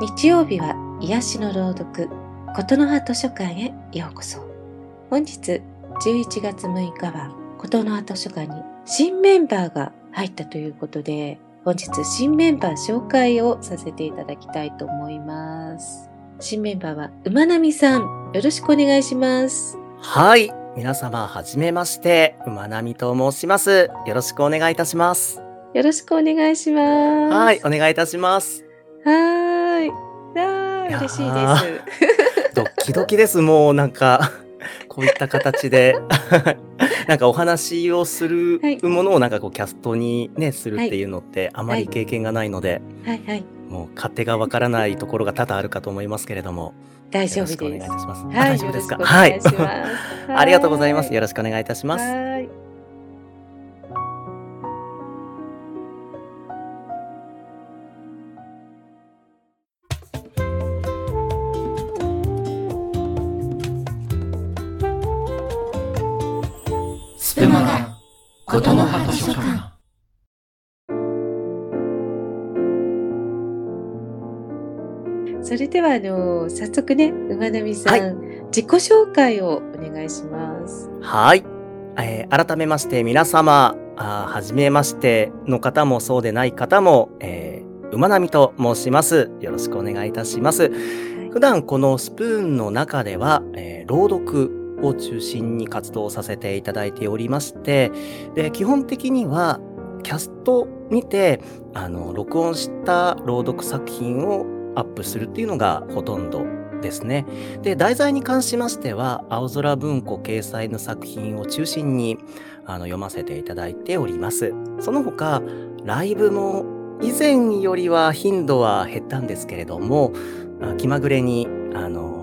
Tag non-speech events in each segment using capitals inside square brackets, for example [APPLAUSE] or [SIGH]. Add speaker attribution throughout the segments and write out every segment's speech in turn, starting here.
Speaker 1: 日曜日は癒しの朗読、琴の葉図書館へようこそ。本日11月6日は琴の葉図書館に新メンバーが入ったということで、本日新メンバー紹介をさせていただきたいと思います。新メンバーは馬並さん、よろしくお願いします。
Speaker 2: はい。皆様、はじめまして、馬並と申します。よろしくお願いいたします。
Speaker 1: よろしくお願いします。
Speaker 2: はい、お願いいたします。
Speaker 1: はい。あ嬉しいで
Speaker 2: す。[LAUGHS] ドキドキです。もうなんか、[LAUGHS] こういった形で [LAUGHS] なんかお話をするものをなんかこうキャストにね、するっていうのってあまり経験がないので、はいはい、もう勝手がわからないところが多々あるかと思いますけれども、
Speaker 1: 大丈夫です。お
Speaker 2: 願いいたします。
Speaker 1: はい、
Speaker 2: 大丈夫ですか？はい。ありがとうございます。よろしくお願いいたします。
Speaker 3: ことの葉図書館。
Speaker 1: それではあの早速ね馬並さん、はい、自己紹介をお願いします。
Speaker 2: はい、えー、改めまして皆様あはじめましての方もそうでない方も、えー、馬並と申します。よろしくお願いいたします。はい、普段このスプーンの中では、えー、朗読を中心に活動させていただいておりまして、で基本的にはキャストにてあの録音した朗読作品をアップするっていうのがほとんどですね。で、題材に関しましては、青空文庫掲載の作品を中心にあの読ませていただいております。その他、ライブも以前よりは頻度は減ったんですけれども、気まぐれに、あの、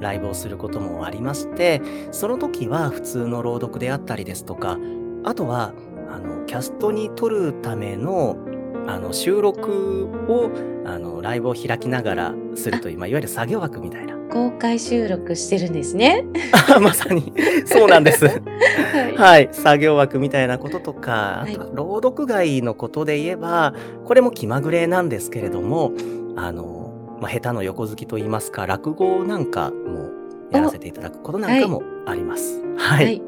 Speaker 2: ライブをすることもありまして、その時は普通の朗読であったりですとか、あとは、あの、キャストに撮るためのあの収録をあのライブを開きながらするという、まあ、いわゆる作業枠みたいな。
Speaker 1: 公開収録してるんですね。[LAUGHS]
Speaker 2: まさにそうなんです、はい、はい。作業枠みたいなこととか、あとは朗読外のことで言えば、これも気まぐれなんですけれども、あの、まあ、下手の横好きと言いますか、落語なんかもやらせていただくことなんかもあります。はい、はい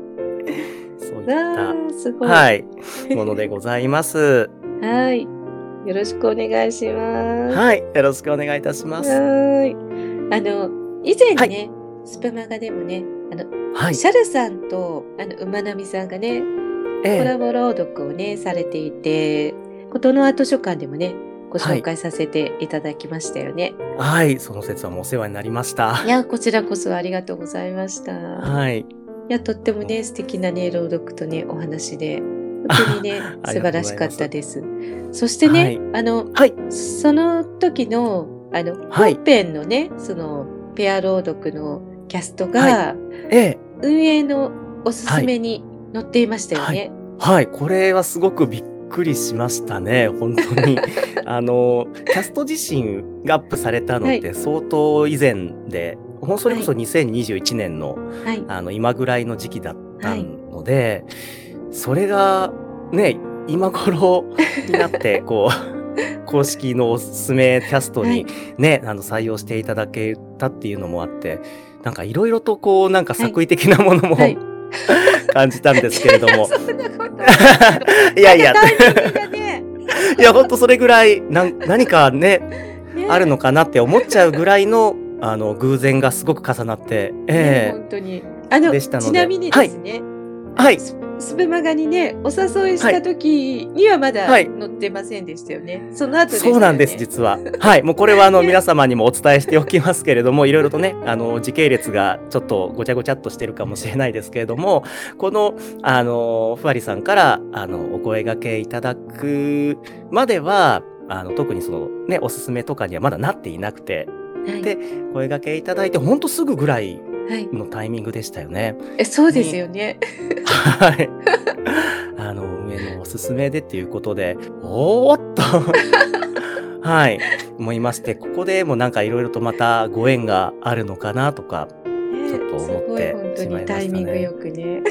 Speaker 2: そういった、はい、ものでございます。
Speaker 1: はい。よろしくお願いします。
Speaker 2: はい。よろしくお願いいたします。
Speaker 1: はい。あの、以前ね、はい、スプマガでもね、あの、はい、シャルさんと、あの、馬並さんがね、ええ、コラボ朗読をね、されていて、琴の葉図書館でもね、ご紹介させていただきましたよね。
Speaker 2: はい、はい、その説はもうお世話になりました。
Speaker 1: いや、こちらこそありがとうございました。
Speaker 2: はい。い
Speaker 1: や、とってもね、素敵なね、朗読とね、お話で、本当にね、素晴らしかったです。そしてね、はい、あの、はい、その時の、あの、本編のね、その、ペア朗読のキャストが、ええ、運営のおすすめに載っていましたよね。
Speaker 2: はい、これはすごくびっくりしましたね、本当に。[LAUGHS] あの、キャスト自身がアップされたのって相当以前で、はい、それこそ2021年の、はい、あの、今ぐらいの時期だったので、はい。それがね、今頃になって、[LAUGHS] こう、公式のおすすめキャストにね、はい、あの採用していただけたっていうのもあって、なんかいろいろとこう、なんか作為的なものも、はい、[LAUGHS] 感じたんですけれども。[LAUGHS] いやいや、[LAUGHS] いや、ほんとそれぐらい、な何かね、ね。あるのかなって思っちゃうぐらいの、あの、偶然がすごく重なって、
Speaker 1: ええ。ー、本当に。あの、ちなみにですね、
Speaker 2: はい、はい
Speaker 1: スプマガにね、お誘いした時にはまだ載ってませんでしたよね。はい、その後
Speaker 2: ね、そうなんです、実は。[LAUGHS] はい。もうこれはあの、皆様にもお伝えしておきますけれども、いろいろとね、あの、時系列がちょっとごちゃごちゃっとしてるかもしれないですけれども、この、あの、ふわりさんから、あの、お声掛けいただくまでは、あの、特にその、ね、おすすめとかにはまだなっていなくて、はい、で、声掛けいただいて、ほんとすぐぐらいのタイミングでしたよね。
Speaker 1: はい、えそうですよね。
Speaker 2: はい。[LAUGHS] あの、上のおすすめでっていうことで、おーっと [LAUGHS] はい、思いまして、ここでもなんかいろいろとまたご縁があるのかなとか、ちょっと思ってしまいましたね。本当に
Speaker 1: タイミングよくね。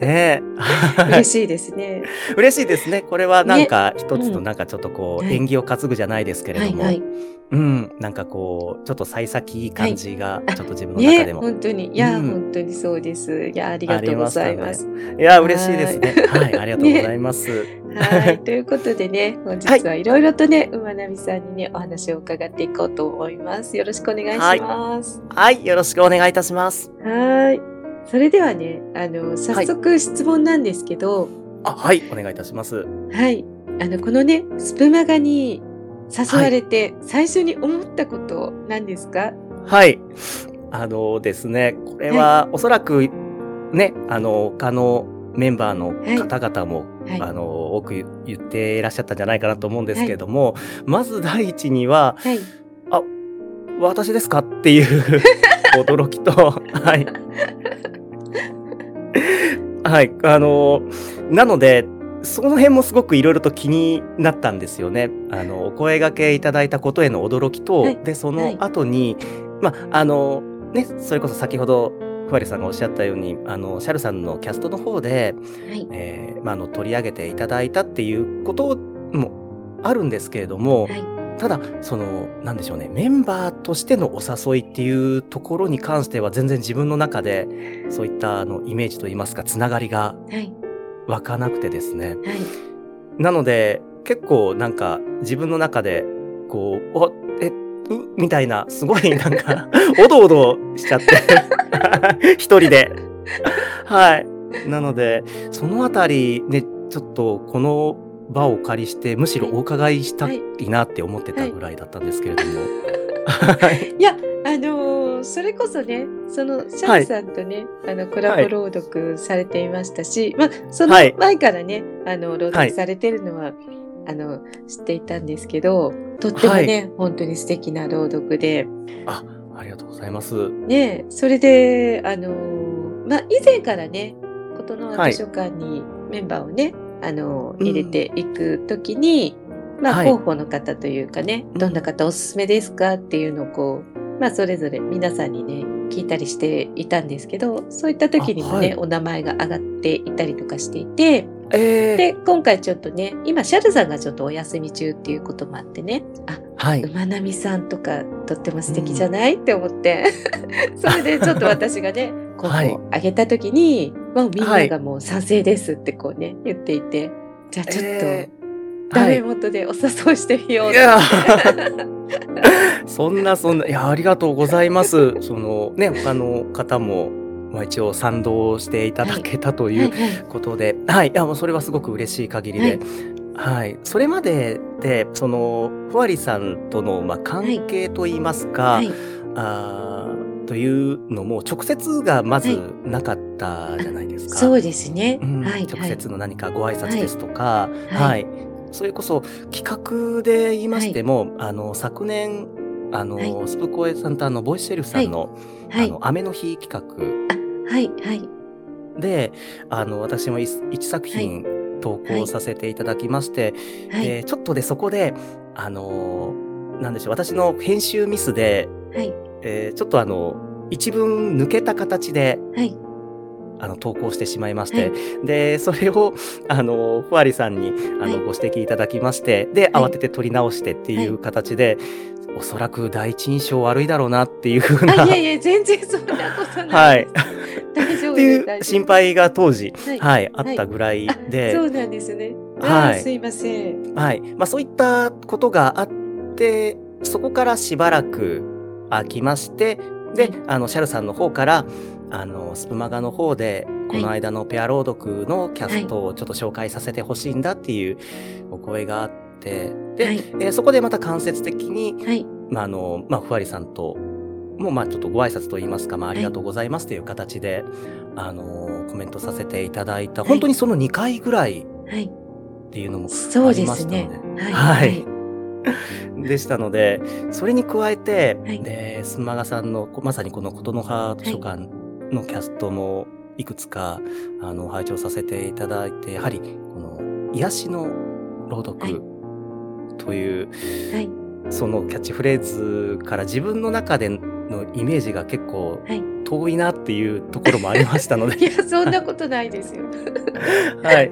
Speaker 2: ね [LAUGHS]
Speaker 1: 嬉しいですね。[LAUGHS]
Speaker 2: 嬉しいですね。これはなんか一つ
Speaker 1: うん
Speaker 2: のなんかちょっとこう、
Speaker 1: はい
Speaker 2: 縁起を担ぐじゃないですけれども、
Speaker 1: はいはい。
Speaker 2: うん、なんかこう、ちょっと幸先いい感じが、
Speaker 1: あ
Speaker 2: ちょっと自分の中
Speaker 1: ね
Speaker 2: でも。
Speaker 1: 本当に。いや、
Speaker 2: うん
Speaker 1: 本当にそうです。いや、ありがとうございます。
Speaker 2: いや、嬉しいですね。はい、ありがとうございます。
Speaker 1: はい。[LAUGHS] ということでね、本日はいろいろとね、馬並さんにね、お話を伺っていこうと思います。よろしくお願いします。
Speaker 2: はい、よろしくお願いいたします。
Speaker 1: はい。それではね、あの、早速質問なんですけど、
Speaker 2: あ、はい、お願いいたします。
Speaker 1: はい。あの、このね、スプマガに誘われて、最初に思ったことなんですか？
Speaker 2: はい。あのですね、これはおそらくね、あの、他のメンバーの方々も、
Speaker 1: はい。
Speaker 2: あの、多く言っていらっしゃったんじゃないかなと思うんですけれども、まず第一には、
Speaker 1: はい。
Speaker 2: 私ですか？っていう [LAUGHS] 驚きと、[LAUGHS] はい。はい、あの、なので、その辺もすごくいろいろと気になったんですよね。あの、お声掛けいただいたことへの驚きと、
Speaker 1: はい
Speaker 2: で、そ
Speaker 1: はい
Speaker 2: の後に、まあ、あの、ね、それこそ先ほど、ふわりさんがおっしゃったように、あの、シャルさんのキャストの方で、
Speaker 1: はい。
Speaker 2: えーまあ、あの、取り上げていただいたっていうこともあるんですけれども、
Speaker 1: はい。
Speaker 2: ただ、その、なんでしょうね、メンバーとしてのお誘いっていうところに関しては、全然自分の中で、そういったあのイメージといいますか、つながりが
Speaker 1: はい。
Speaker 2: 湧かなくてですね。
Speaker 1: はい。
Speaker 2: なので、結構なんか、自分の中で、こう、お、え、う、みたいな、すごいなんか、[LAUGHS] おどおどしちゃって、[LAUGHS] 一人で。[LAUGHS] はい。なので、そのあたり、ね、ちょっと、この場をお借りして、むしろお伺いしたいなって思ってたぐらいだったんですけれども。はい。[LAUGHS]
Speaker 1: い。や、あのーそれこそね、そのシャンさんとね、あのコラボ朗読されていましたし、まあその
Speaker 2: はい。
Speaker 1: 前からね、あの朗
Speaker 2: はい。
Speaker 1: 読されてるのは、あの知っていたんですけど、とってもね、本当に素敵な朗読で、
Speaker 2: ありがとうございます。
Speaker 1: ね、それであのーまあ以前からね、琴の葉図書館にメンバーをね、あのー
Speaker 2: うん。
Speaker 1: 入れていくときに、まあ
Speaker 2: はい。
Speaker 1: 候補の方というかね、どんな方おすすめですかっていうのをこう、まあそれぞれ皆さんにね、聞いたりしていたんですけど、そういった時にもね、
Speaker 2: あはい。
Speaker 1: お名前が上がっていたりとかしていて、
Speaker 2: ええ
Speaker 1: で、今回ちょっとね、今シャルさんがちょっとお休み中っていうこともあってね、あ、
Speaker 2: はい。
Speaker 1: 馬並さんとかとっても素敵じゃない、って思って、[LAUGHS] それでちょっと私がね、候補
Speaker 2: はい。
Speaker 1: をあげた時に、もうみん
Speaker 2: は
Speaker 1: ない。がもう賛成ですってこうね、言っていて、じゃあちょっと、
Speaker 2: えー
Speaker 1: ダメ
Speaker 2: はい。
Speaker 1: 元でお誘いしてみよう
Speaker 2: いやそんなそんな、いや、ありがとうございます。そのね、他の方も、まあ一応賛同していただけたと
Speaker 1: はい
Speaker 2: いう
Speaker 1: はい
Speaker 2: ことで、はい、いや、もうそれはすごく嬉しい限りで、はい、それまでで、その、ふわりさんとの、まあ、関係といいますか、
Speaker 1: はい。
Speaker 2: あーというのも、直接がまず
Speaker 1: はい
Speaker 2: なかったじゃないですか。
Speaker 1: そうですね。
Speaker 2: うん
Speaker 1: はい。
Speaker 2: 直接の何かご挨拶ですとか、
Speaker 1: は
Speaker 2: はいい、それこそ企画で言いましても、あの昨年あの、
Speaker 1: はい
Speaker 2: スプコエさんとあのボイスシェルフさんの,、
Speaker 1: はい。
Speaker 2: あの雨の日企画
Speaker 1: はい。はい。
Speaker 2: であの私も一一作品投稿させていただきまして、
Speaker 1: はい。
Speaker 2: でちょっとでそこであのなんでしょう私の編集ミスで、
Speaker 1: はい。
Speaker 2: えーちょっとあの一文抜けた形で
Speaker 1: はい。
Speaker 2: あの投稿してしまいまして、
Speaker 1: は
Speaker 2: でそれをあのふわりさんにあの、
Speaker 1: はい
Speaker 2: ご指摘いただきましてで
Speaker 1: はい
Speaker 2: 慌てて撮り直してっていう形で、おそらく第一印象悪いだろうなっていうふうな
Speaker 1: あ、いやいや、全然そんなことな
Speaker 2: はい。
Speaker 1: 大丈夫
Speaker 2: って。いう心配が当時、
Speaker 1: はい
Speaker 2: はいあったぐらいで、
Speaker 1: そうなんですね。
Speaker 2: はい
Speaker 1: すいません。
Speaker 2: はいまあ、そういったことがあってそこからしばらく空きましてで、
Speaker 1: はい
Speaker 2: あのシャルさんの方からあのスプマガの方でこの間のペア朗読のキャストをちょっと紹介させてほしいんだっていうお声があってで、
Speaker 1: はい
Speaker 2: えーそこでまた間接的に、
Speaker 1: はい。
Speaker 2: まああのまあ、ふわりさんともまあちょっとご挨拶といいますか、まあ、ありがとうございますという形で、あのコメントさせていただいた、
Speaker 1: はい
Speaker 2: 本当にその2回ぐらい
Speaker 1: はい。
Speaker 2: っていうのも
Speaker 1: そうで
Speaker 2: ありますした
Speaker 1: ね
Speaker 2: ので。。
Speaker 1: はい。
Speaker 2: はい [LAUGHS] でしたので、それに加えて、
Speaker 1: はい
Speaker 2: で、スマガさんの、こまさにこの琴の葉図書館のキャストもいくつか、あの、拝聴させていただいて、やはり、この、癒しの朗
Speaker 1: はい
Speaker 2: 読という、
Speaker 1: はい。
Speaker 2: そのキャッチフレーズから自分の中で、のイメージが結構
Speaker 1: はい。
Speaker 2: 遠いなっていうところもありましたので [LAUGHS]
Speaker 1: いや、そんなことないですよ。[LAUGHS]
Speaker 2: はい。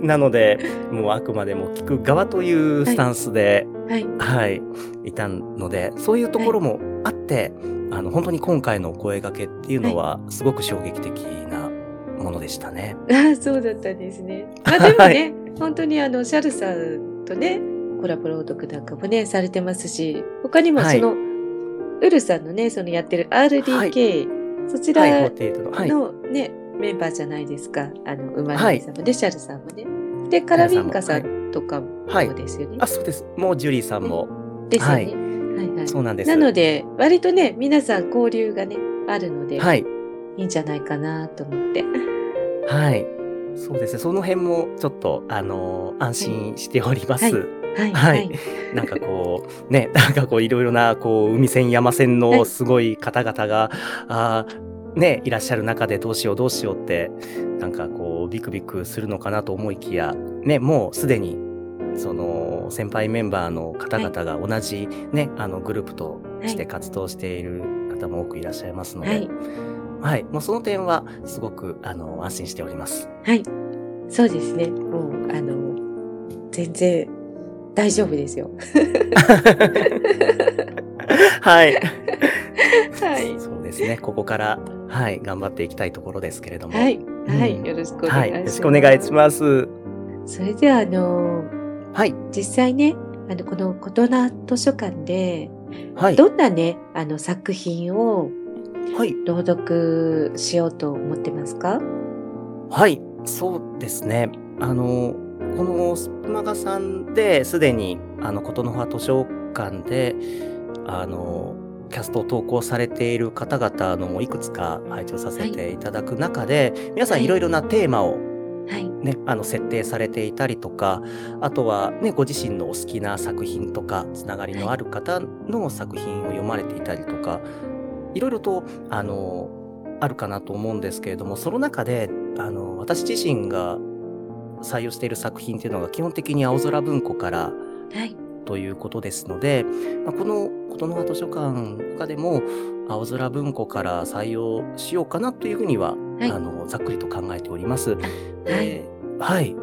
Speaker 2: なので、もうあくまでも聞く側というスタンスで、
Speaker 1: はい。
Speaker 2: はい、い、たので、そういうところもあって、あの、本当に今回のお声掛けっていうのは、すごく衝撃的なものでしたね。
Speaker 1: ああ、そうだったんですね。まあでもね、本当にあの、シャルさんとね、コラボ朗読なんかもね、されてますし、他にもその、ウルさんのね、そのやってる RDK、そちら
Speaker 2: はい、48の。はい。
Speaker 1: メンバーじゃないですか。あの、馬
Speaker 2: はい
Speaker 1: のさんもね、シャルさんもね。で、カラビンカさ
Speaker 2: は
Speaker 1: んとかもですよね。
Speaker 2: あ、そうです。もうジュリーさんも、
Speaker 1: ですよね。
Speaker 2: はい
Speaker 1: はいはい。
Speaker 2: そうなんです。
Speaker 1: なので、割とね、皆さん交流がね、あるので、
Speaker 2: はい。
Speaker 1: いいんじゃないかなと思って。
Speaker 2: はい。そうですね。その辺も、ちょっと、あのー安心しております。
Speaker 1: はいはい。
Speaker 2: は
Speaker 1: はいい。
Speaker 2: なんかこう、ね、[LAUGHS] なんかこう、いろいろな、こう、海線、山線
Speaker 1: はい
Speaker 2: のすごい方々が、あーね、いらっしゃる中でどうしようどうしようって、なんかこう、ビクビクするのかなと思いきや、ね、もうすでに、その、先輩メンバーの方々が同じね、あの、グループとして活動している方も多くいらっしゃいますので、
Speaker 1: はい。
Speaker 2: はい、もうその点は、すごく、あの、安心しております。
Speaker 1: はい。そうですね。もう、あの、全然大丈夫ですよ。
Speaker 2: はい。
Speaker 1: はい。
Speaker 2: そうですね。ここから、はい、頑張っていきたいところですけれども。
Speaker 1: はい。はい。
Speaker 2: うん
Speaker 1: よろしくお
Speaker 2: はい。
Speaker 1: 願いします。
Speaker 2: よろしくお願いします。
Speaker 1: それでは、あの、
Speaker 2: はい。
Speaker 1: 実際ね、あの、この琴名図書館で、
Speaker 2: はい。
Speaker 1: どんなね、あの、作品を
Speaker 2: はい。
Speaker 1: 朗読しようと思ってますか？
Speaker 2: はい。そうですね。あの、このスプマガさんですでに、あの、琴の葉図書館で、あの、キャストを投稿されている方々のもいくつか拝聴させていただく中で、皆さ
Speaker 1: はい
Speaker 2: んいろいろなテーマを
Speaker 1: はい。
Speaker 2: ね、あの設定されていたりとか、あとはね、ご自身のお好きな作品とか、つながりのある方の作品を読まれていたりとか、いろいろと、あの、あるかなと思うんですけれども、その中で、あの、私自身が採用している作品っていうのが基本的に青空文庫から
Speaker 1: はい。
Speaker 2: ということですので、まあ、この琴の葉図書館の中でも青空文庫から採用しようかなというふうには、
Speaker 1: はい
Speaker 2: あのざっくりと考えております。
Speaker 1: はい。
Speaker 2: えーはい。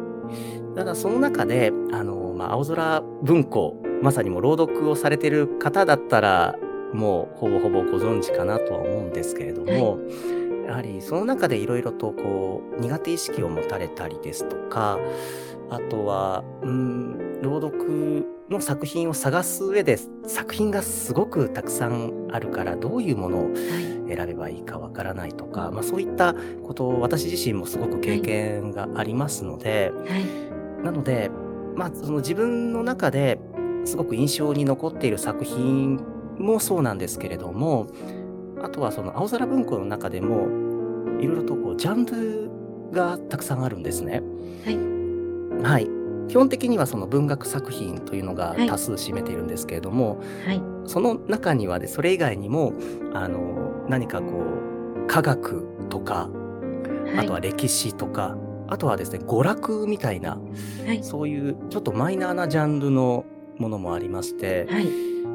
Speaker 2: ただその中で、あの、まあ、青空文庫、まさにもう朗読をされてる方だったら、もうほぼほぼご存知かなとは思うんですけれども、やはりその中でいろいろとこう、苦手意識を持たれたりですとか、あとは、うん、朗読の作品を探す上で、作品がすごくたくさんあるから、どういうものを
Speaker 1: はい。
Speaker 2: 選べばいいかわからないとか、まあそういったことを私自身もすごく経験がありますので、
Speaker 1: はい。
Speaker 2: なので、まあその自分の中ですごく印象に残っている作品もそうなんですけれども、あとはその青空文庫の中でも、いろいろとこうジャンルがたくさんあるんですね。
Speaker 1: はい。
Speaker 2: はい。基本的にはその文学作品というのが
Speaker 1: はい
Speaker 2: 多数占めているんですけれども、
Speaker 1: はい。
Speaker 2: その中にはね、それ以外にも、あの、何かこう、科学とか、あとは歴史とか、あとはですね、娯楽みたいな、
Speaker 1: はい。
Speaker 2: そういうちょっとマイナーなジャンルのものもありまして、
Speaker 1: はい。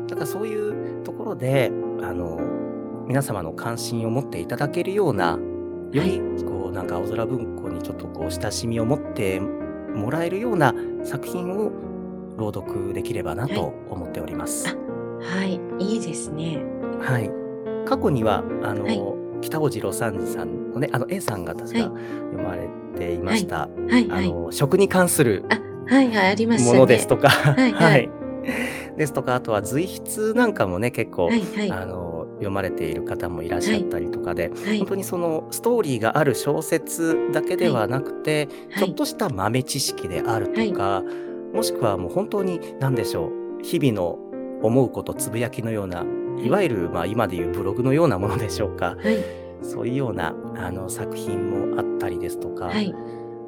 Speaker 2: だからそういうところで、あの、皆様の関心を持っていただけるような、より、こう、なんか青空文庫にちょっとこう、親しみを持ってもらえるような作品を朗読できればなと思っております。
Speaker 1: あはい。いいですね。
Speaker 2: はい。過去には、あの、
Speaker 1: はい
Speaker 2: 北尾次郎三次さんのね、あの A さんが確か
Speaker 1: はい
Speaker 2: 読まれていました、
Speaker 1: はい。はい。
Speaker 2: あの、食に関する
Speaker 1: あ、はい。はい。ありますね。
Speaker 2: ものですとか、
Speaker 1: いはい
Speaker 2: ですとか、あとは随筆なんかもね、結構、
Speaker 1: はい。はい。
Speaker 2: あの、読まれている方もいらっしゃったりとかで、
Speaker 1: はい。
Speaker 2: 本当にそのストーリーがある小説だけではなくて、
Speaker 1: はい。
Speaker 2: ちょっとした豆知識であるとか、もしくはもう本当に何でしょう、日々の思うこと、つぶやきのような、い。わゆる、まあ今でいうブログのようなものでしょうか。
Speaker 1: はい。
Speaker 2: そういうような、あの、作品もあったりですとか、
Speaker 1: はい。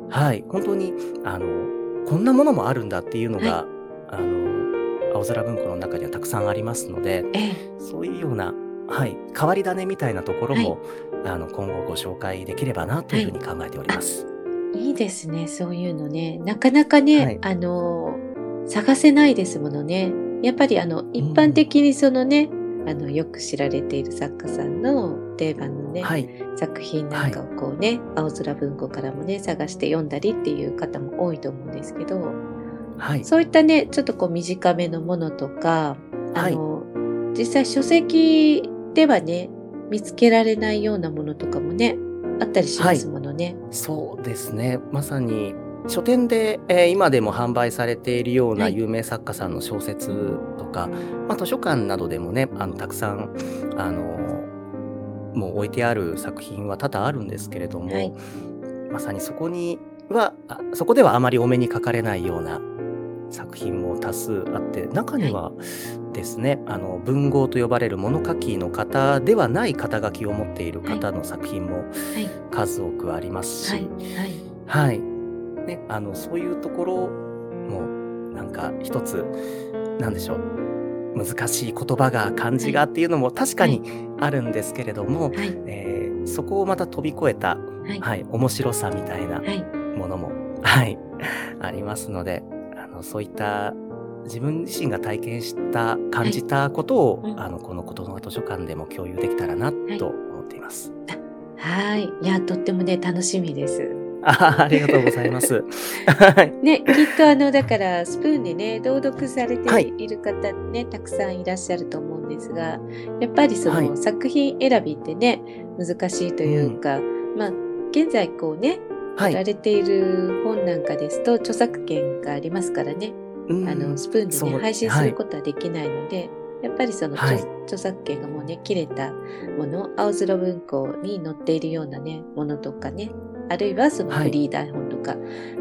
Speaker 2: はい、本当に、あの、こんなものもあるんだっていうのが、あの、青空文庫の中にはたくさんありますので、
Speaker 1: ええ。
Speaker 2: そういうような、はい、変わり種みたいなところも、あの、今後ご紹介できればなというふうに考えております。
Speaker 1: いいですね。そういうのね。なかなかね、
Speaker 2: はい
Speaker 1: あの、探せないですものね。やっぱりあの、一般的にそのね、あのよく知られている作家さんの定番のね、
Speaker 2: はい。
Speaker 1: 作品なんかをこうね、青空文庫からもね探して読んだりっていう方も多いと思うんですけど
Speaker 2: はい。
Speaker 1: そういったねちょっとこう短めのものとかあ
Speaker 2: はい
Speaker 1: の、実際書籍ではね見つけられないようなものとかもねあったりしますものね。
Speaker 2: そうですね。まさに書店で、えー今でも販売されているような
Speaker 1: はい
Speaker 2: 有名作家さんの小説とか、まあ、図書館などでもね、あのたくさん、あのもう置いてある作品は多々あるんですけれども、
Speaker 1: はい
Speaker 2: まさにそこにはあ、そこではあまりお目にかかれないような作品も多数あって、中にはですね、あの文豪と呼ばれる物書きの方ではない肩書きを持っている方の作品も
Speaker 1: はい。
Speaker 2: 数多くありますし、
Speaker 1: はい。はい。
Speaker 2: はい。ね、あの、そういうところも、なんか一つ、なんでしょう。難しい言葉が、漢字がっていうのも確かにあるんですけれども、
Speaker 1: はい。
Speaker 2: えーそこをまた飛び越えた、
Speaker 1: はい。
Speaker 2: はい、面白さみたいな
Speaker 1: はい。
Speaker 2: ものも、はい、ありますので、あの、そういった自分自身が体験した、感じたことを、
Speaker 1: うん
Speaker 2: あの、このことの図書館でも共有できたらな、と思っています。
Speaker 1: はいいやとってもね楽しみです。
Speaker 2: あありがとうございます。はい。
Speaker 1: ね、きっとあのだからスプーンでね朗読され
Speaker 2: はい
Speaker 1: ている方ね、たくさんいらっしゃると思うんですがやっぱりその、
Speaker 2: はい
Speaker 1: 作品選びってね難しいというか、まあ現在こうね
Speaker 2: はい。
Speaker 1: 売られている本なんかですと著作権がありますからね、
Speaker 2: うん。
Speaker 1: あのスプーンでね配信することはできないので、やっぱりその、
Speaker 2: はい。
Speaker 1: 著著作権がもうね切れたもの青空文庫に載っているようなねものとかねあるいはその
Speaker 2: はい。
Speaker 1: フリー台本とか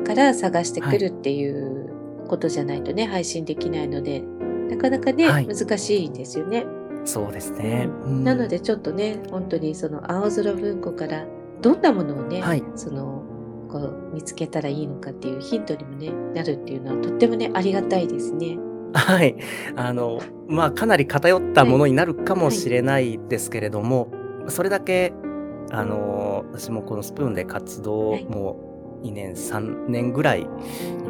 Speaker 1: から探してくるっていうことじゃないとね配信できないのでなかなかね、
Speaker 2: はい。
Speaker 1: 難しいんですよね。
Speaker 2: そうですね。
Speaker 1: なのでちょっとね本当にその青空文庫からどんなものをね、
Speaker 2: はい。
Speaker 1: そのこう見つけたらいいのかっていうヒントにもねなるっていうのはとってもねありがたいですね。
Speaker 2: はい。あの、まあ、かなり偏ったものになるかもしれないですけれども、それだけ、あの、私もこのスプーンで活動
Speaker 1: はい
Speaker 2: も2年、3年ぐらいに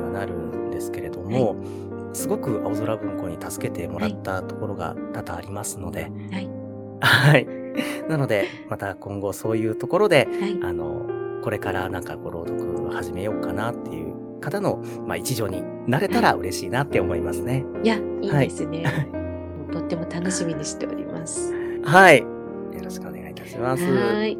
Speaker 2: はなるんですけれども、すごく青空文庫に助けてもらったところが多々ありますので、
Speaker 1: はい
Speaker 2: はい。なので、また今後そういうところで、
Speaker 1: はい
Speaker 2: あの、これからなんかこう朗読を始めようかなっていう方の、まあ、一助になれたら嬉しいなって思いますね。
Speaker 1: いやいいですね。もうとっても楽しみにしております。
Speaker 2: はい。よろしくお願いいたします。
Speaker 1: はい。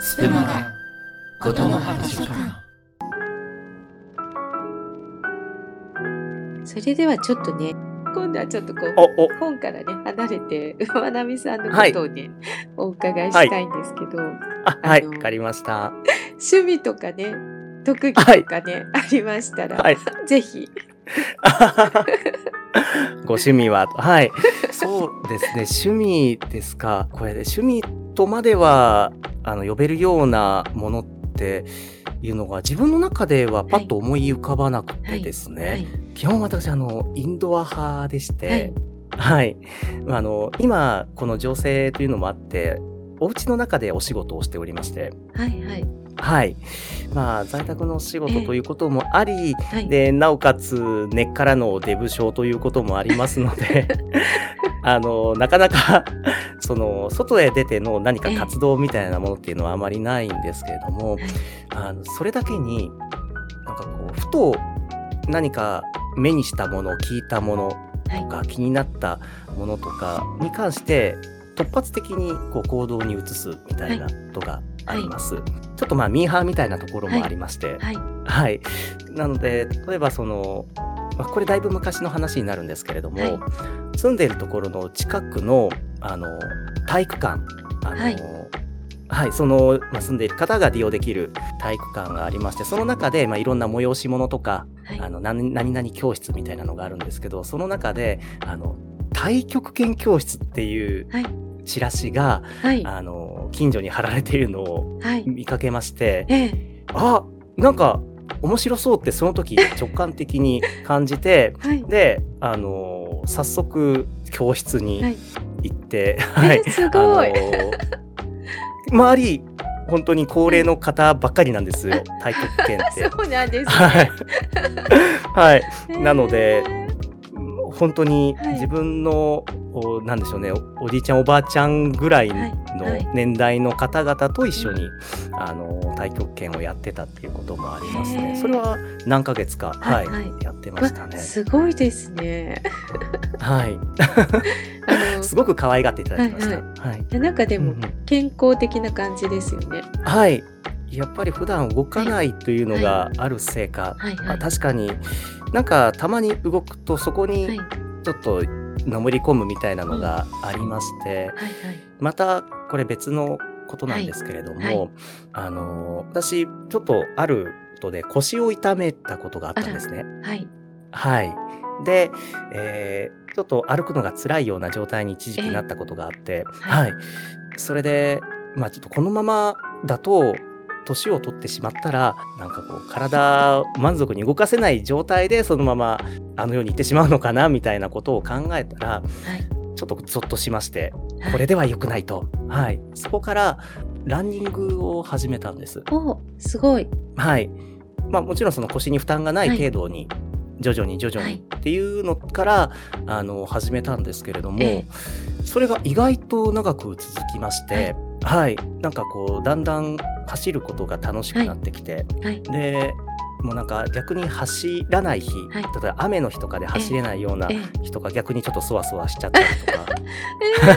Speaker 3: スプマガことの葉図書館
Speaker 1: それではちょっとね今度はちょっとこう本からね離れて [LAUGHS] 馬並さんのことをね、お伺いしたいんですけど、
Speaker 2: あ、はい、わかりました。
Speaker 1: 趣味とかね特技とかね、[LAUGHS] ありましたら、
Speaker 2: はい。
Speaker 1: ぜひ [LAUGHS]
Speaker 2: ご趣味は、はい。そうですね、趣味ですか。これで趣味とまでは、あの、呼べるようなものっていうのが自分の中ではパッと思い浮かばなくてですね。
Speaker 1: はい
Speaker 2: 基本私、あの、インドア派でして、はい。まああの、今、この情勢というのもあって、お家の中でお仕事をしておりまして、
Speaker 1: はいはい。
Speaker 2: はい。まあ、在宅のお仕事ということもあり、
Speaker 1: はい。
Speaker 2: で、なおかつ根っからのデブ症ということもありますので、[LAUGHS] あの、なかなか、その、外へ出ての何か活動みたいなものっていうのはあまりないんですけれども、
Speaker 1: はい。
Speaker 2: あの、それだけに、なんかこう、ふと何か目にしたもの、聞いたもの
Speaker 1: はい。
Speaker 2: とか、気になったものとかに関して、突発的にこう行動に移すみたいなことがあります。ちょっとまあミーハーみたいなところもありまして、
Speaker 1: はい。
Speaker 2: はい。なので、例えばその、まあ、これだいぶ昔の話になるんですけれども、
Speaker 1: はい。
Speaker 2: 住んでいるところの近くの、あの、体育館、あの、
Speaker 1: はい。
Speaker 2: はい、その、まあ、住んでいる方が利用できる体育館がありまして、その中で、まあ、いろんな催し物とか、
Speaker 1: はい。
Speaker 2: あの、何何々教室みたいなのがあるんですけど、その中で、あの、太極拳教室っていう
Speaker 1: はい
Speaker 2: チラシが、
Speaker 1: はい。
Speaker 2: あの、近所に貼られているのを
Speaker 1: はい。
Speaker 2: 見かけまして、
Speaker 1: ええ。
Speaker 2: あなんか面白そうってその時直感的に感じて
Speaker 1: はい。
Speaker 2: であの早速教室に
Speaker 1: はい。
Speaker 2: 行って、
Speaker 1: えーすごい。
Speaker 2: 周り、本当に高齢の方ばっかりなんです。よ、太極拳って。[LAUGHS]
Speaker 1: そうなんですね。
Speaker 2: はい。はい。なので本当に
Speaker 1: はい
Speaker 2: 自分の、おなんでしょうねおおじいちゃんおばあちゃんぐらいの
Speaker 1: はいはい
Speaker 2: 年代の方々と一緒に、あの太極拳をやってたっていうこともありますね。それは何ヶ月か、は
Speaker 1: はいいはい
Speaker 2: やってました
Speaker 1: わ
Speaker 2: ね。
Speaker 1: すごいですね。
Speaker 2: はい。[LAUGHS] [LAUGHS] すごく可愛がっていただきました。
Speaker 1: は
Speaker 2: はいい。
Speaker 1: なんかでも健康的な感じですよね。
Speaker 2: はい。やっぱり普段動かないというのがあるせいか、あ
Speaker 1: はいはい。
Speaker 2: 確かになんかたまに動くとそこ
Speaker 1: はい
Speaker 2: にちょっとのめり込むみたいなのがありまして、
Speaker 1: はいはい。
Speaker 2: またこれ別のことなんですけれども、
Speaker 1: はいはい
Speaker 2: あの私ちょっとあることで腰を痛めたことがあったんですね。
Speaker 1: はい。
Speaker 2: はい。で、えーちょっと歩くのが辛いような状態に一時期なったことがあって、
Speaker 1: は
Speaker 2: はいい。それで、まあちょっとこのままだと、年を取ってしまったら、なんかこう、体を満足に動かせない状態で、そのままあの世に行ってしまうのかな、みたいなことを考えたら、
Speaker 1: はい。
Speaker 2: ちょっとゾッとしまして、
Speaker 1: はい
Speaker 2: これでは良くないと。はい。そこから、ランニングを始めたんです。
Speaker 1: おすごい。
Speaker 2: はい。まあもちろんその腰に負担がない
Speaker 1: はい
Speaker 2: 程度に、徐々に徐々にっていうのから、あの、始めたんですけれども、
Speaker 1: え
Speaker 2: それが意外と長く続きまして、はい。なんかこう、だんだん走ることが楽しくなってきて、
Speaker 1: はい。
Speaker 2: で、もうなんか逆に走らない日、
Speaker 1: はい。
Speaker 2: 例えば雨の日とかで走れないような
Speaker 1: え
Speaker 2: 人が逆にちょっとそわそわしちゃったりとか、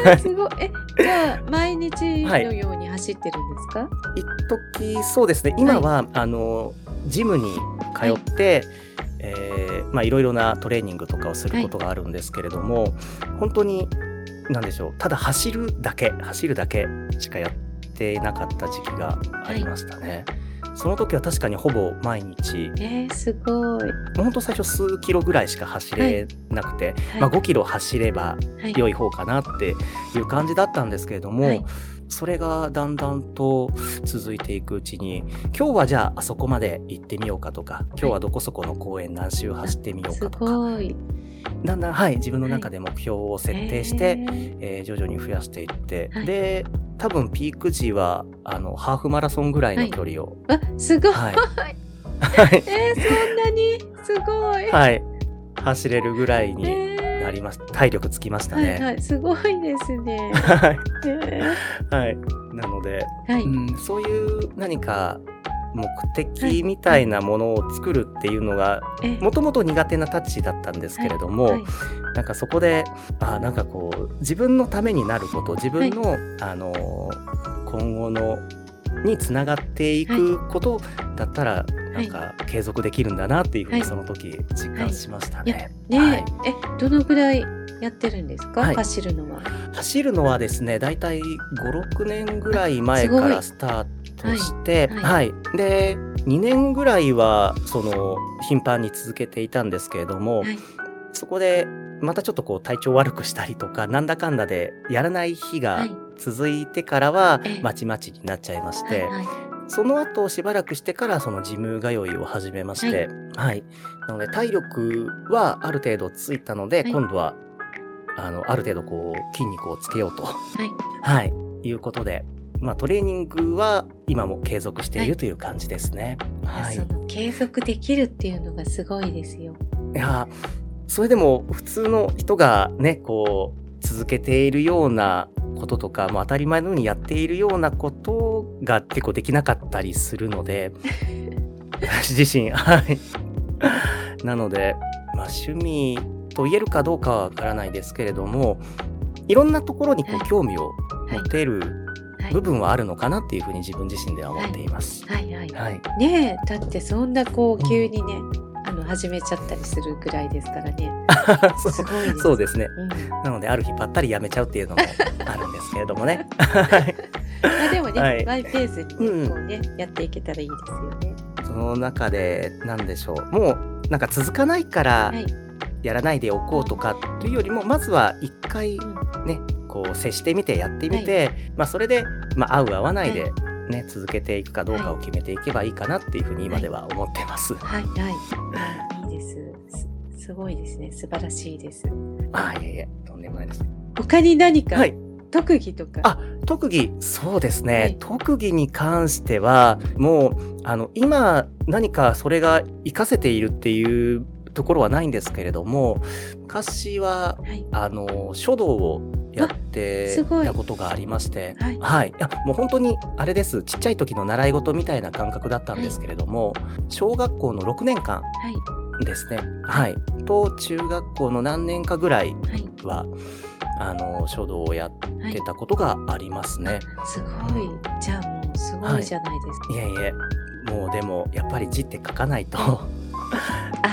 Speaker 1: えー、すごい。え、じゃあ毎日のように走ってるんですか？
Speaker 2: 一時そうですね。今は、あのジムに通って、えーまあいろいろなトレーニングとかをすることがあるんですけれども、本当に何でしょう。ただ走るだけ走るだけしかやってなかった時期がありましたね。その時は確かにほぼ毎日。
Speaker 1: えー、すごい。
Speaker 2: もう本当最初数キロぐらいしか走れなくて、
Speaker 1: はい。
Speaker 2: まあ、5キロ走れば
Speaker 1: はい。
Speaker 2: 良い方かなっていう感じだったんですけれども、
Speaker 1: はい。
Speaker 2: それがだんだんと続いていくうちに今日はじゃああそこまで行ってみようかとか今日はどこそこの公園何周走ってみよう
Speaker 1: す
Speaker 2: かとか、
Speaker 1: ごい。
Speaker 2: だんだん、はい、自分の中で目標を設定して、
Speaker 1: えー。
Speaker 2: えー徐々に増やしていって、
Speaker 1: はい。
Speaker 2: で多分ピーク時はあのハーフマラソンぐらいの距離を、
Speaker 1: あ、すごい。
Speaker 2: はい。[LAUGHS] はい。
Speaker 1: えー、そんなに？すごい。
Speaker 2: はい、走れるぐらいに
Speaker 1: えー。
Speaker 2: なりました体力つきました
Speaker 1: はい
Speaker 2: ね。
Speaker 1: はい、すごいですね。[LAUGHS]
Speaker 2: はい。
Speaker 1: え
Speaker 2: はい、なので、
Speaker 1: ーはい。
Speaker 2: うん、そういう何か目的みたいなものを作るっていうのが
Speaker 1: え
Speaker 2: もともと苦手なタッチだったんですけれども、
Speaker 1: はい
Speaker 2: なんかそこであなんかこう自分のためになること自分の、あの今後のにつながっていくことだったら、なんか継続できるんだなっていうふうに
Speaker 1: はい。
Speaker 2: その時実感しましたね。
Speaker 1: ねえ、
Speaker 2: はい。
Speaker 1: え、どのぐらいやってるんですか、
Speaker 2: はい。
Speaker 1: 走るのは。
Speaker 2: 走るのはですねだいたい56年ぐらい前からスタートして
Speaker 1: はい。
Speaker 2: はい、で2年ぐらいはその頻繁に続けていたんですけれども、
Speaker 1: はい。
Speaker 2: そこでまたちょっとこう体調悪くしたりとかなんだかんだでやらない日が
Speaker 1: はい。
Speaker 2: 続いてからは
Speaker 1: ええ。
Speaker 2: まちまちになっちゃいまして、
Speaker 1: はい。はい。
Speaker 2: その後しばらくしてからそのジム通いを始めまして、はい。なので体力はある程度ついたので、
Speaker 1: はい。
Speaker 2: 今度は、あの、ある程度こう筋肉をつけようと、
Speaker 1: はい。
Speaker 2: はい。いうことで、まあトレーニングは今も継続してい
Speaker 1: はい
Speaker 2: るという感じですね。はい。
Speaker 1: その継続できるっていうのがすごいですよ。
Speaker 2: いや、それでも普通の人がね、こう、続けているようなこととか、もう当たり前のようにやっているようなことが結構できなかったりするので、[LAUGHS] 私自身、はい。なので、まあ趣味と言えるかどうかはわからないですけれども、いろんなところにこ
Speaker 1: はい
Speaker 2: う興味を持てる
Speaker 1: はい
Speaker 2: 部分はあるのかなっていうふうに自分自身では思っています。
Speaker 1: はいはい。
Speaker 2: はい。
Speaker 1: ねえ、だってそんなこう急にね、あの始めちゃったりするぐらいですからね。[LAUGHS]
Speaker 2: そう
Speaker 1: すごいです。
Speaker 2: そうですね。
Speaker 1: うん。
Speaker 2: なので、ある日ぱったりやめちゃうっていうのもあるんですけれどもね。[LAUGHS] はい
Speaker 1: まあでもね、
Speaker 2: はい
Speaker 1: マイペースに
Speaker 2: うん
Speaker 1: ね、こうね、やっていけたらいいですよね。
Speaker 2: その中で、なんでしょう。もう、なんか続かないから
Speaker 1: はい。
Speaker 2: やらないでおこうとかというよりも、まずは一回
Speaker 1: うん
Speaker 2: ね、こう接してみてやってみて、まあそれで、まあ合う合わないでね、続けていくかどうかを決めていけばいいかなっていうふうに今では思ってます。
Speaker 1: はいはい。いいです。すすごいですね。素晴らしいです。
Speaker 2: あ、いえいえ、とんでもないです。
Speaker 1: 他に何か、
Speaker 2: はい。
Speaker 1: 特技とか？
Speaker 2: あ特技、そうですね。
Speaker 1: はい
Speaker 2: 特技に関しては、もう、あの、今、何かそれが活かせているっていうところはないんですけれども、昔は、
Speaker 1: はい。
Speaker 2: あの、書道をやって
Speaker 1: い
Speaker 2: たことがありまして、
Speaker 1: はい
Speaker 2: はい。いや、もう本当に、あれです。ちっちゃい時の習い事みたいな感覚だったんですけれども、小学校の6年間
Speaker 1: はい。
Speaker 2: ですね。はい。と、中学校の何年かぐらい
Speaker 1: はい。
Speaker 2: は、あの、書道をやっ
Speaker 1: はい
Speaker 2: て。たことがありますね。
Speaker 1: すごい。じゃあもうすごいじゃないですか。
Speaker 2: いえいえ、もうでも、やっぱり字って書かないと、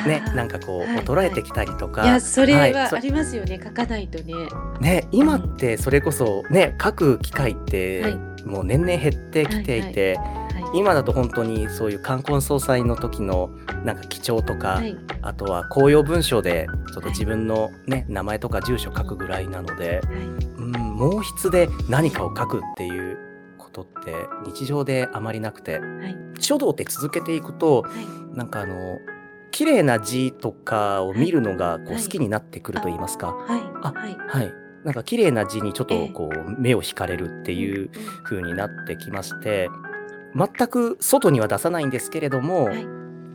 Speaker 2: ね、なんかこう、
Speaker 1: はい
Speaker 2: 衰えてきたりとか。
Speaker 1: いや、それ
Speaker 2: は
Speaker 1: ありますよね。書かないとね。
Speaker 2: ね、今ってそれこそね、書く機会って、
Speaker 1: はい
Speaker 2: もう年々減ってきていて、
Speaker 1: はい。
Speaker 2: 今だと本当にそういう冠婚葬祭の時のなんか記帳とか、
Speaker 1: はい。
Speaker 2: あとは公用文書でちょっと自分のね、名前とか住所書くぐらいなので、
Speaker 1: はい。
Speaker 2: うん、毛筆で何かを書くっていうことって日常であまりなくて、
Speaker 1: はい。
Speaker 2: 書道って続けていくと、
Speaker 1: はい。
Speaker 2: なんかあの、綺麗な字とかを見るのがこう
Speaker 1: はい
Speaker 2: 好きになってくると言いますか。
Speaker 1: はい。
Speaker 2: あ
Speaker 1: はい。
Speaker 2: はい。なんか綺麗な字にちょっ
Speaker 1: ええ
Speaker 2: とこう目を引かれるっていう
Speaker 1: う
Speaker 2: 風になってきまして、全く外には出さないんですけれども、
Speaker 1: ん。はい。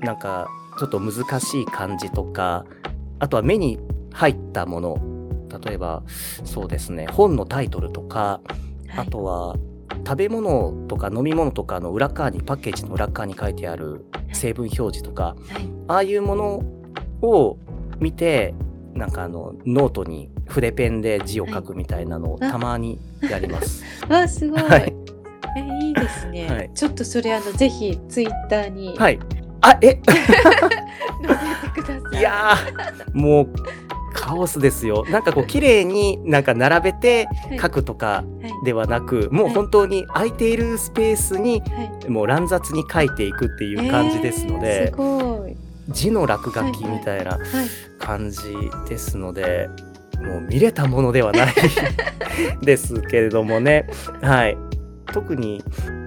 Speaker 2: なんかちょっと難しい漢字とか、あとは目に入ったもの、例えばそうですね、本のタイトルとか、あとは食べ物とか飲み物とかの裏側に、パッケージの裏側に書いてある成分表示とか、
Speaker 1: はい。
Speaker 2: ああいうものを見て、なんかあの、ノートに筆ペンで字を書くみたいなのを
Speaker 1: はい
Speaker 2: たまにやります。
Speaker 1: わ [LAUGHS] あ、すごい。[LAUGHS]
Speaker 2: はい
Speaker 1: え、いいですね。
Speaker 2: はい
Speaker 1: ちょっとそれ、あの、ぜひ、ツイッターに。
Speaker 2: はい。あ、え？[LAUGHS]
Speaker 1: 載せてください。
Speaker 2: いやー、もう、カオスですよ。なんかこう、綺麗になんか並べて
Speaker 1: はい
Speaker 2: 書くとか
Speaker 1: はい。
Speaker 2: ではなく、もう本当に空いているスペースに、
Speaker 1: はい。
Speaker 2: もう乱雑に書いていくっていう感じですの
Speaker 1: えー
Speaker 2: で。字の落書きみたいな
Speaker 1: はい。
Speaker 2: 感じですので、もう見れたものではない [LAUGHS] ですけれどもね。はい。特に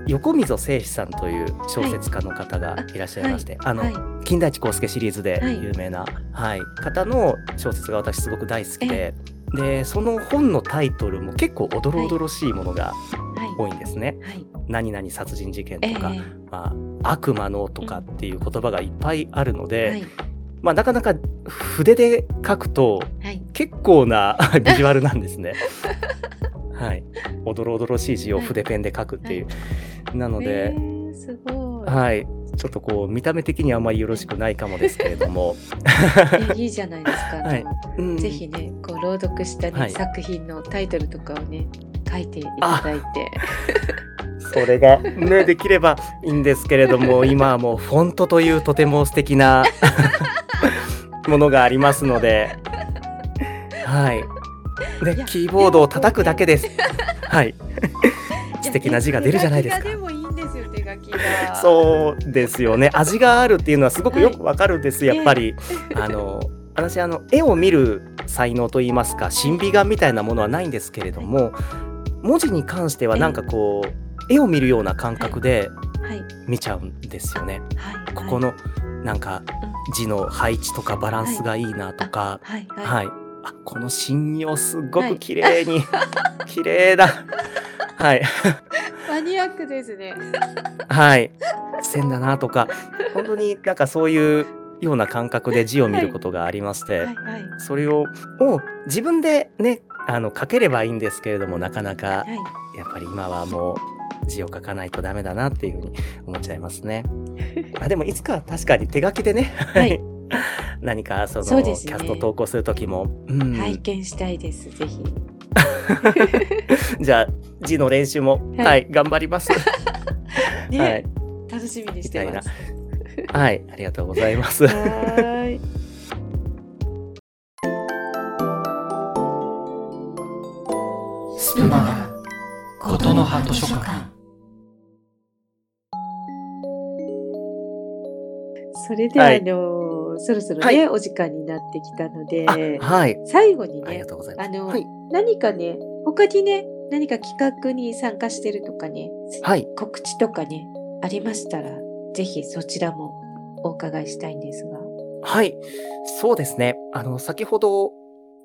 Speaker 2: 横溝正史さんという小説家の方がいらっしゃいまして、あの、
Speaker 1: はい。
Speaker 2: 金田一耕助シリーズで
Speaker 1: はい
Speaker 2: 有名な、はい方の小説が私すごく大好きで、で、その本のタイトルも結構おどろおどろしいものが
Speaker 1: はい。
Speaker 2: 多いんですね。
Speaker 1: はい。
Speaker 2: 何々殺人事件と
Speaker 1: え
Speaker 2: か、
Speaker 1: え
Speaker 2: まあ、悪魔のとかっていう言葉がいっぱいあるので、
Speaker 1: はい。
Speaker 2: まあ、なかなか筆で書くと
Speaker 1: はい。
Speaker 2: 結構な [LAUGHS] ビジュアルなんですね。[LAUGHS] はい。おどろおどろしい字を筆ペンで書くっていう。[LAUGHS] なの
Speaker 1: え
Speaker 2: で、
Speaker 1: ーすごい。
Speaker 2: はい。ちょっとこう、見た目的にはあまりよろしくないかもですけれども。
Speaker 1: え [LAUGHS] いいじゃないですか。
Speaker 2: はいうん
Speaker 1: ぜひね、こう朗読した、ね
Speaker 2: はい
Speaker 1: 作品のタイトルとかをね、書いていただいて。
Speaker 2: それがね、[LAUGHS] できればいいんですけれども、今はもうフォントというとても素敵な [LAUGHS] ものがありますので、はい。
Speaker 1: いや、
Speaker 2: でキーボードを叩くだけです。はい。素敵な字が出るじゃないですか
Speaker 1: 手書きがでもいいんですよ、手書きが。
Speaker 2: そうですよね。味があるっていうのはすごくよくわかるんです、
Speaker 1: はい
Speaker 2: やっぱり。あの、私、あの、絵を見る才能といいますか、審美眼みたいなものはないんですけれども、文字に関してはなんかこう、絵を見るような感覚で
Speaker 1: はい。
Speaker 2: 見ちゃうんですよね。
Speaker 1: はい。
Speaker 2: ここの、なんか、字の配置とかバランスがいいなとか、
Speaker 1: はい。
Speaker 2: この信用すっごく綺麗に、[LAUGHS] 綺麗だ。はい。
Speaker 1: マニアックですね。
Speaker 2: はい。線だなとか、本当になんかそういうような感覚で字を見ることがありまして、
Speaker 1: はい。はい。
Speaker 2: それを、を自分でね、あの、書ければいいんですけれども、なかなか、
Speaker 1: はい。
Speaker 2: やっぱり今はもう、字を書かないとダメだなっていうふうに思っちゃいますね。あでも、いつか確かに手書きでね、
Speaker 1: はい。[LAUGHS]
Speaker 2: 何かその、
Speaker 1: そね
Speaker 2: キャスト投稿するときも、うん
Speaker 1: 拝見したいです、ぜひ。[LAUGHS]
Speaker 2: じゃあ、字の練習も、
Speaker 1: はい
Speaker 2: はい、頑張ります。[LAUGHS]
Speaker 1: ね、
Speaker 2: はい。
Speaker 1: 楽しみにしてます。
Speaker 2: はい、ありがとうございます。
Speaker 1: はーい。
Speaker 3: スプマガことの葉図書館
Speaker 1: それでは、
Speaker 2: はい
Speaker 1: あのそろそろね、
Speaker 2: はい
Speaker 1: お時間になってきたので、
Speaker 2: あ、はい。
Speaker 1: 最後にね
Speaker 2: ありが、とうございます。
Speaker 1: あの、
Speaker 2: はい。
Speaker 1: 何かね、他にね、何か企画に参加してるとかね、
Speaker 2: はい。
Speaker 1: 告知とかね、ありましたら、ぜひそちらもお伺いしたいんですが。
Speaker 2: はい。そうですね。あの、先ほど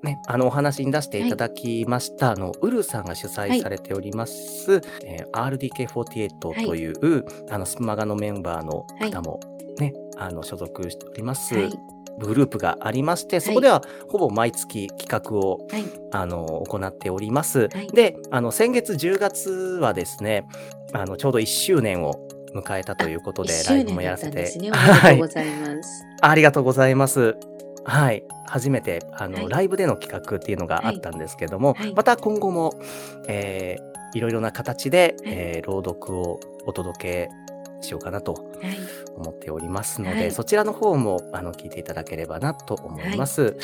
Speaker 2: ね、あの、お話に出していただきました、あの、ウルさんが主催されております、えー RDK48 という、あの、スプマガのメンバーの方もね、あの、所属しております、
Speaker 1: はい。
Speaker 2: グループがありまして、そこではほぼ毎月企画を、
Speaker 1: はい。
Speaker 2: あの、行っております。
Speaker 1: はい
Speaker 2: で、あの、先月10月はですね、あの、ちょうど1周年を迎えたということで、
Speaker 1: 一
Speaker 2: ライブもやらせて、
Speaker 1: ったんですね。お
Speaker 2: はい
Speaker 1: めでとうございます。[LAUGHS]
Speaker 2: ありがとうございます。はい。初めて、あの、
Speaker 1: はい
Speaker 2: ライブでの企画っていうのがあったんですけども、
Speaker 1: はい
Speaker 2: また今後も、えーいろいろな形で、
Speaker 1: はい
Speaker 2: えー朗読をお届けしようかなと
Speaker 1: はい。
Speaker 2: 思っておりますので、
Speaker 1: はい
Speaker 2: そちらの方も、あの、聞いていただければなと思います。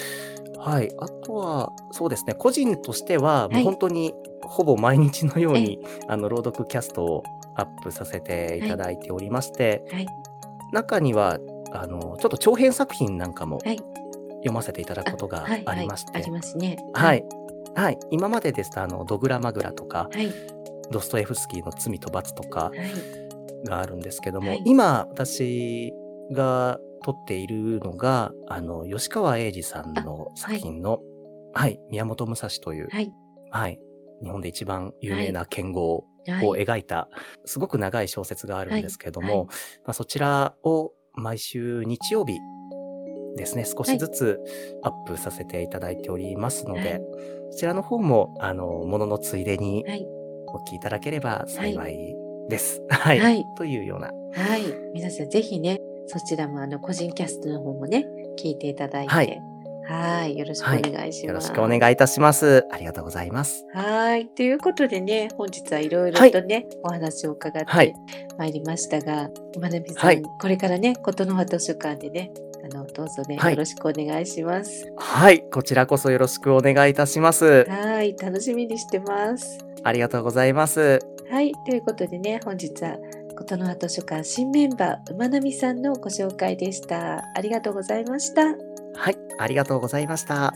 Speaker 2: はい。あとは、そうですね、個人としては、もう本当に、ほぼ毎日のように、あの、朗読キャストをアップさせていただいておりまして、
Speaker 1: はい。
Speaker 2: 中には、あの、ちょっと長編作品なんかも
Speaker 1: はい。
Speaker 2: 読ませていただくことが
Speaker 1: はい。
Speaker 2: ありまして、
Speaker 1: はいありますね。
Speaker 2: はい。はい。今までですと、あの、ドグラマグラとか、
Speaker 1: はい。
Speaker 2: ドストエフスキーの罪と罰とか
Speaker 1: はい。
Speaker 2: があるんですけども、
Speaker 1: はい。
Speaker 2: 今、私が撮っているのが、あの、吉川英治さんの作品の、はい、宮本武蔵という、
Speaker 1: はい。
Speaker 2: はい、日本で一番有名な剣豪
Speaker 1: はい。
Speaker 2: を描いた、すごく長い小説があるんですけども、
Speaker 1: はい。はい。
Speaker 2: まあ、そちらを毎週日曜日ですね、少しずつアップさせていただいておりますので、
Speaker 1: はい。
Speaker 2: そちらの方も、あの、もののついでに
Speaker 1: はい。
Speaker 2: お聞きいただければ幸いです。はい。
Speaker 1: はい
Speaker 2: というような。
Speaker 1: はい。皆さんぜひね、そちらもあの、個人キャストの方もね、聞いていただいて。
Speaker 2: はい。
Speaker 1: はい。よろしくお願いします。
Speaker 2: よろしくお願いいたします。ありがとうございます。
Speaker 1: はい。ということでね、本日はいろいろとね、お話を伺っ
Speaker 2: はい
Speaker 1: てまいりましたが、今波さん、
Speaker 2: はい
Speaker 1: これからね、琴の葉図書館でね、あの、どうぞね、
Speaker 2: はい
Speaker 1: よろしくお願いします。
Speaker 2: はい。こちらこそよろしくお願いいたします。
Speaker 1: はい。楽しみにしてます。
Speaker 2: ありがとうございます。
Speaker 1: はい。ということでね、本日は、琴の葉図書館新メンバー、馬並さんのご紹介でした。ありがとうございました。
Speaker 2: はい。ありがとうございました。